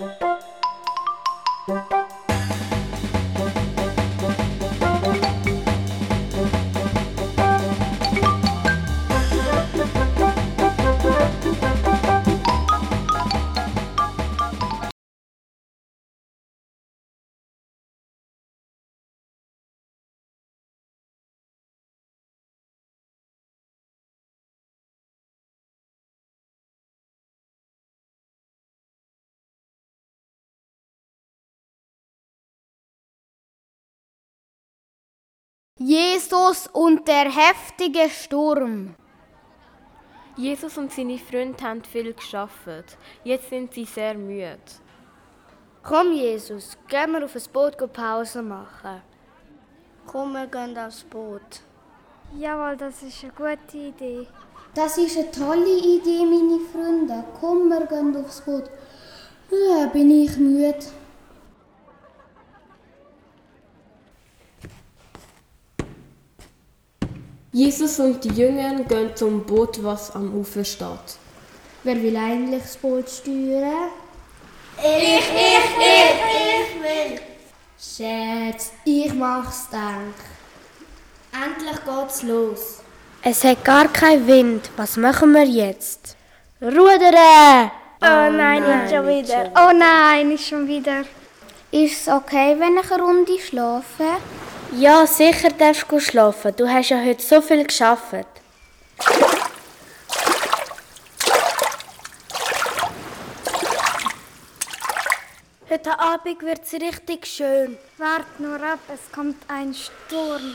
Música Jesus und der heftige Sturm. Jesus und seine Freunde haben viel geschafft. Jetzt sind sie sehr müde. Komm, Jesus, gehen wir auf ein Boot Pause machen. Komm, wir gehen aufs Boot. Jawohl, das ist eine gute Idee. Das ist eine tolle Idee, meine Freunde. Komm, wir gehen aufs Boot. Ja, bin ich müde. Jesus und die Jünger gehen zum Boot, was am Ufer steht. Wer will eigentlich das Boot steuern? Ich, ich, ich, ich will. Schatz, ich mach's denk. Endlich geht's los. Es hat gar keinen Wind. Was machen wir jetzt? Rudern! Oh, oh nein, nicht schon wieder. Oh nein, nicht schon wieder. Ist es okay, wenn ich eine Runde schlafe? Ja, sicher darfst du schlafen. Du hast ja heute so viel geschafft. Heute Abend wird es richtig schön. Wart nur ab, es kommt ein Sturm.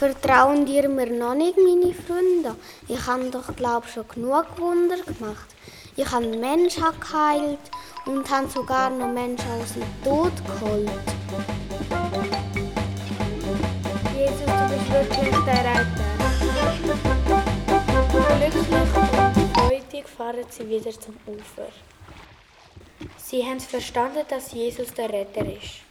Vertrauen dir mir noch nicht, meine Freunde? Ich habe doch, glaube schon genug Wunder gemacht. Ich habe Menschen geheilt und habe sogar noch Menschen aus dem Tod geholt. Jesus, du bist wirklich der Retter. Glücklich und freudig fahren sie wieder zum Ufer. Sie haben verstanden, dass Jesus der Retter ist.